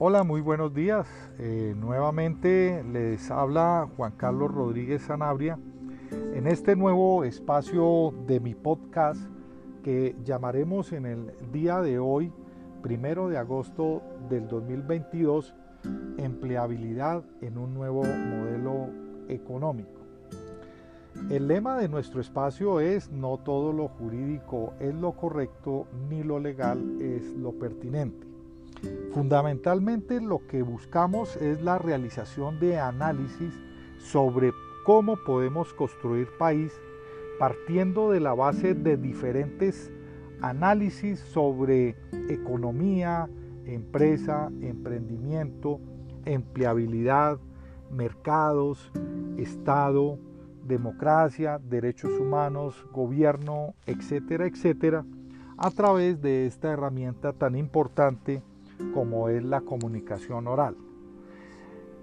Hola, muy buenos días. Eh, nuevamente les habla Juan Carlos Rodríguez Sanabria en este nuevo espacio de mi podcast que llamaremos en el día de hoy, primero de agosto del 2022, empleabilidad en un nuevo modelo económico. El lema de nuestro espacio es no todo lo jurídico es lo correcto ni lo legal es lo pertinente. Fundamentalmente lo que buscamos es la realización de análisis sobre cómo podemos construir país partiendo de la base de diferentes análisis sobre economía, empresa, emprendimiento, empleabilidad, mercados, Estado, democracia, derechos humanos, gobierno, etcétera, etcétera, a través de esta herramienta tan importante como es la comunicación oral.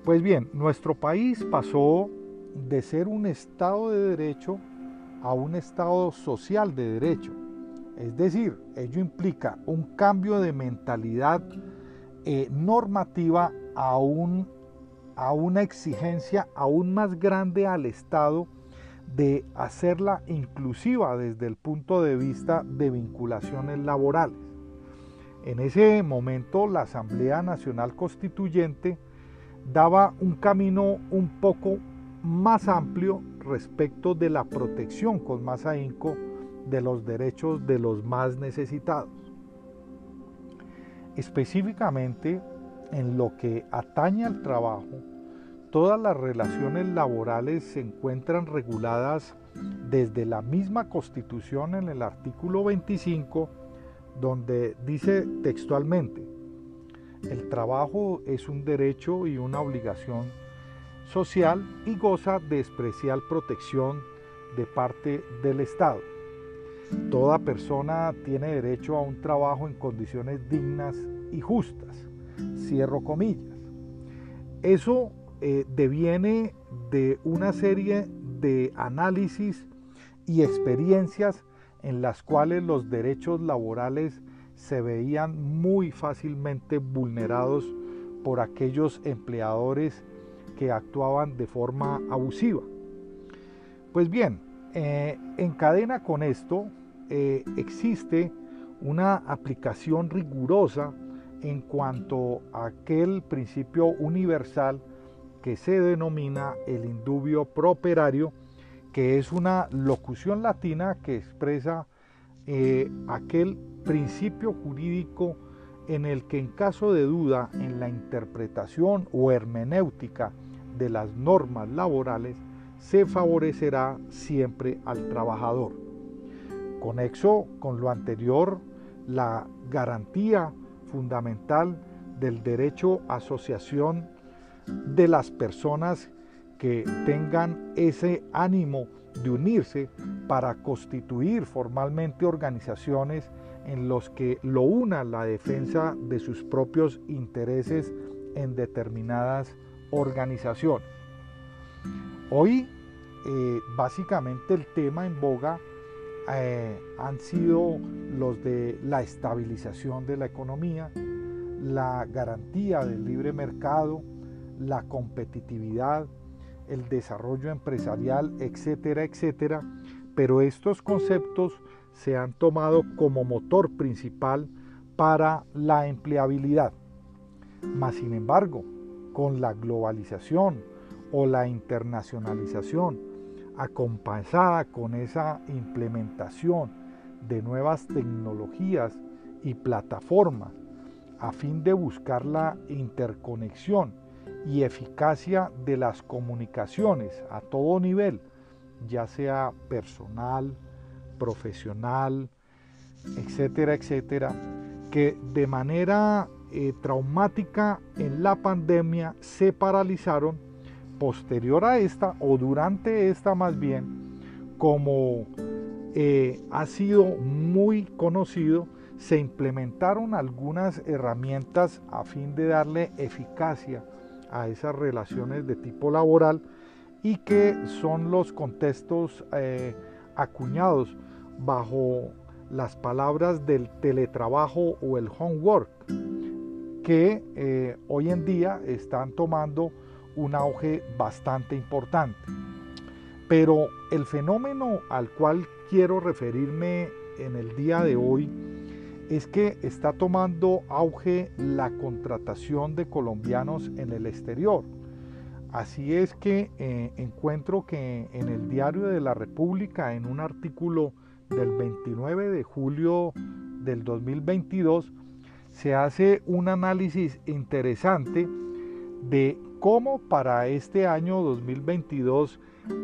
Pues bien, nuestro país pasó de ser un Estado de Derecho a un Estado social de Derecho. Es decir, ello implica un cambio de mentalidad eh, normativa a, a una exigencia aún más grande al Estado de hacerla inclusiva desde el punto de vista de vinculaciones laborales. En ese momento la Asamblea Nacional Constituyente daba un camino un poco más amplio respecto de la protección con más ahínco de los derechos de los más necesitados. Específicamente en lo que atañe al trabajo, todas las relaciones laborales se encuentran reguladas desde la misma Constitución en el artículo 25 donde dice textualmente, el trabajo es un derecho y una obligación social y goza de especial protección de parte del Estado. Toda persona tiene derecho a un trabajo en condiciones dignas y justas. Cierro comillas. Eso eh, deviene de una serie de análisis y experiencias en las cuales los derechos laborales se veían muy fácilmente vulnerados por aquellos empleadores que actuaban de forma abusiva. Pues bien, eh, en cadena con esto eh, existe una aplicación rigurosa en cuanto a aquel principio universal que se denomina el indubio properario que es una locución latina que expresa eh, aquel principio jurídico en el que en caso de duda en la interpretación o hermenéutica de las normas laborales se favorecerá siempre al trabajador. Conexo con lo anterior, la garantía fundamental del derecho a asociación de las personas que tengan ese ánimo de unirse para constituir formalmente organizaciones en los que lo una la defensa de sus propios intereses en determinadas organizaciones. Hoy eh, básicamente el tema en boga eh, han sido los de la estabilización de la economía, la garantía del libre mercado, la competitividad, el desarrollo empresarial, etcétera, etcétera, pero estos conceptos se han tomado como motor principal para la empleabilidad. Mas, sin embargo, con la globalización o la internacionalización, acompañada con esa implementación de nuevas tecnologías y plataformas a fin de buscar la interconexión y eficacia de las comunicaciones a todo nivel, ya sea personal, profesional, etcétera, etcétera, que de manera eh, traumática en la pandemia se paralizaron posterior a esta o durante esta más bien, como eh, ha sido muy conocido, se implementaron algunas herramientas a fin de darle eficacia a esas relaciones de tipo laboral y que son los contextos eh, acuñados bajo las palabras del teletrabajo o el homework, que eh, hoy en día están tomando un auge bastante importante. Pero el fenómeno al cual quiero referirme en el día de hoy es que está tomando auge la contratación de colombianos en el exterior. Así es que eh, encuentro que en el Diario de la República, en un artículo del 29 de julio del 2022, se hace un análisis interesante de cómo para este año 2022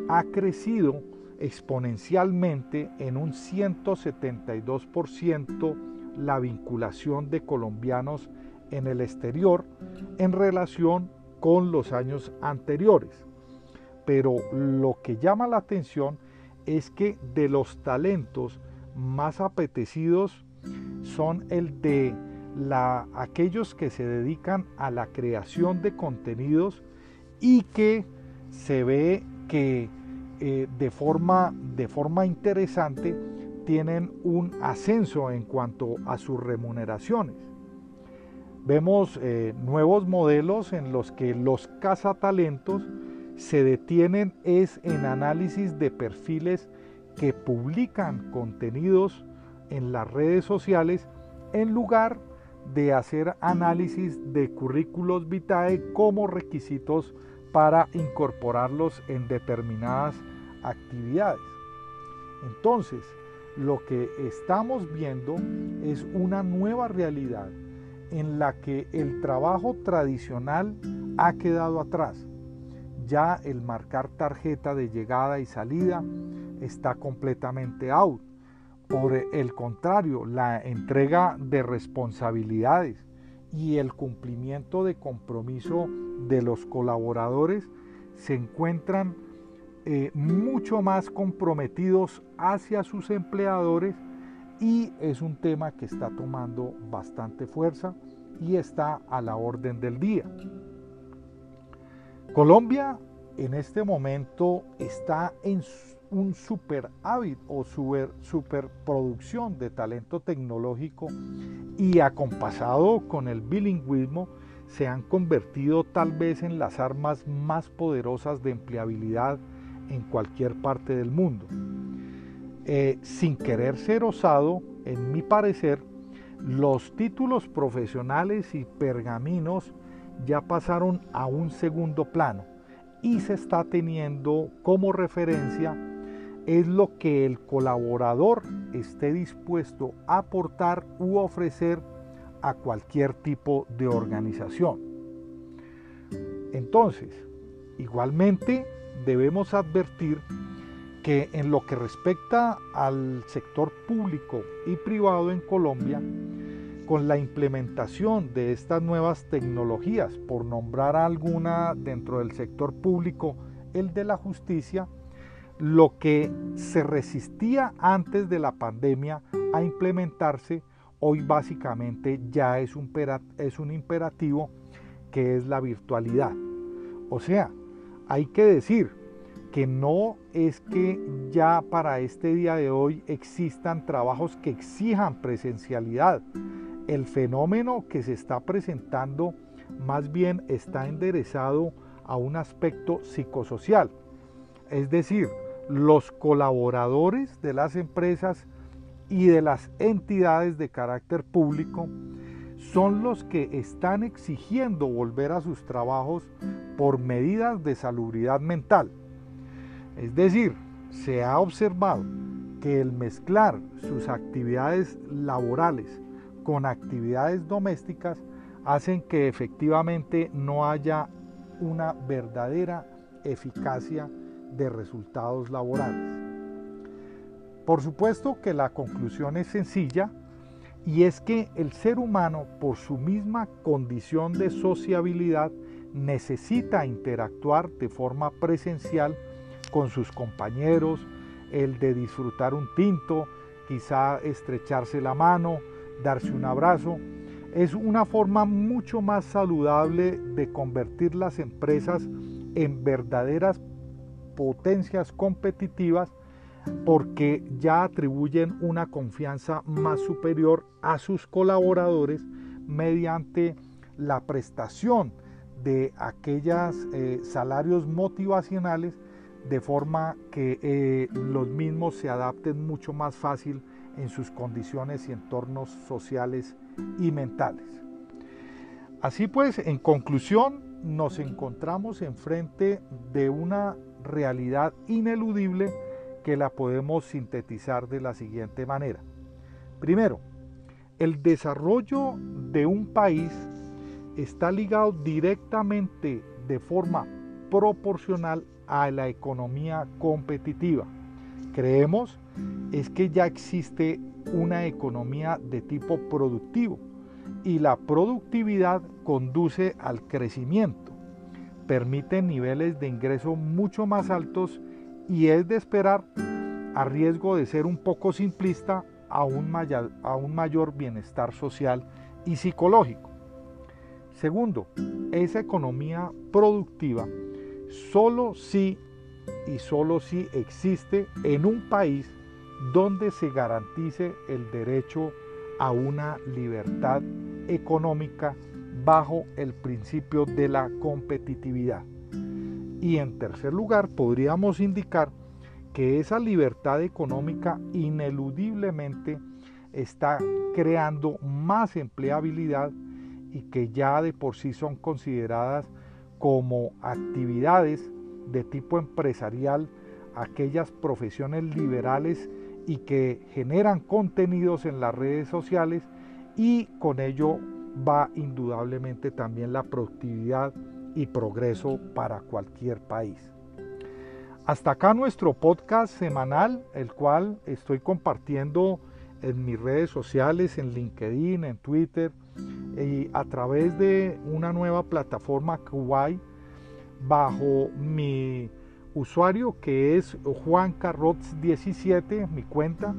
ha crecido exponencialmente en un 172% la vinculación de colombianos en el exterior en relación con los años anteriores. Pero lo que llama la atención es que de los talentos más apetecidos son el de la, aquellos que se dedican a la creación de contenidos y que se ve que eh, de, forma, de forma interesante tienen un ascenso en cuanto a sus remuneraciones. Vemos eh, nuevos modelos en los que los cazatalentos se detienen es en análisis de perfiles que publican contenidos en las redes sociales en lugar de hacer análisis de currículos vitae como requisitos para incorporarlos en determinadas actividades. Entonces, lo que estamos viendo es una nueva realidad en la que el trabajo tradicional ha quedado atrás. Ya el marcar tarjeta de llegada y salida está completamente out. Por el contrario, la entrega de responsabilidades y el cumplimiento de compromiso de los colaboradores se encuentran eh, mucho más comprometidos hacia sus empleadores y es un tema que está tomando bastante fuerza y está a la orden del día. Colombia en este momento está en un super hábito o super, producción de talento tecnológico y acompasado con el bilingüismo se han convertido tal vez en las armas más poderosas de empleabilidad en cualquier parte del mundo. Eh, sin querer ser osado, en mi parecer, los títulos profesionales y pergaminos ya pasaron a un segundo plano y se está teniendo como referencia es lo que el colaborador esté dispuesto a aportar u ofrecer a cualquier tipo de organización. Entonces, igualmente debemos advertir que en lo que respecta al sector público y privado en Colombia, con la implementación de estas nuevas tecnologías, por nombrar alguna dentro del sector público, el de la justicia, lo que se resistía antes de la pandemia a implementarse, hoy básicamente ya es un, imperativo que es la virtualidad. O sea, hay que decir que no es que ya para este día de hoy existan trabajos que exijan presencialidad. El fenómeno que se está presentando más bien está enderezado a un aspecto psicosocial. Es decir, los colaboradores de las empresas y de las entidades de carácter público son los que están exigiendo volver a sus trabajos por medidas de salubridad mental. Es decir, se ha observado que el mezclar sus actividades laborales con actividades domésticas hacen que efectivamente no haya una verdadera eficacia de resultados laborales. Por supuesto que la conclusión es sencilla y es que el ser humano por su misma condición de sociabilidad necesita interactuar de forma presencial con sus compañeros, el de disfrutar un tinto, quizá estrecharse la mano, darse un abrazo. Es una forma mucho más saludable de convertir las empresas en verdaderas potencias competitivas porque ya atribuyen una confianza más superior a sus colaboradores mediante la prestación de aquellos eh, salarios motivacionales de forma que eh, los mismos se adapten mucho más fácil en sus condiciones y entornos sociales y mentales. Así pues, en conclusión, nos encontramos enfrente de una realidad ineludible que la podemos sintetizar de la siguiente manera. Primero, el desarrollo de un país está ligado directamente de forma proporcional a la economía competitiva. Creemos es que ya existe una economía de tipo productivo y la productividad conduce al crecimiento, permite niveles de ingreso mucho más altos y es de esperar, a riesgo de ser un poco simplista, a un mayor, a un mayor bienestar social y psicológico. Segundo, esa economía productiva solo si y solo si existe en un país donde se garantice el derecho a una libertad económica bajo el principio de la competitividad. Y en tercer lugar, podríamos indicar que esa libertad económica ineludiblemente está creando más empleabilidad y que ya de por sí son consideradas como actividades de tipo empresarial, aquellas profesiones liberales y que generan contenidos en las redes sociales y con ello va indudablemente también la productividad y progreso para cualquier país. Hasta acá nuestro podcast semanal, el cual estoy compartiendo en mis redes sociales, en LinkedIn, en Twitter y a través de una nueva plataforma Kuwait bajo mi usuario que es Juan 17, mi cuenta,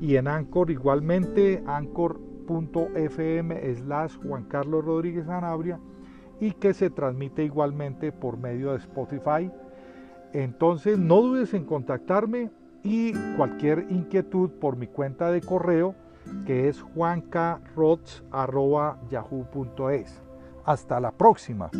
y en Anchor igualmente, anchor.fm slash Juan Carlos Rodríguez Anabria, y que se transmite igualmente por medio de Spotify. Entonces no dudes en contactarme y cualquier inquietud por mi cuenta de correo que es juancarrots.yahoo.es. Hasta la próxima.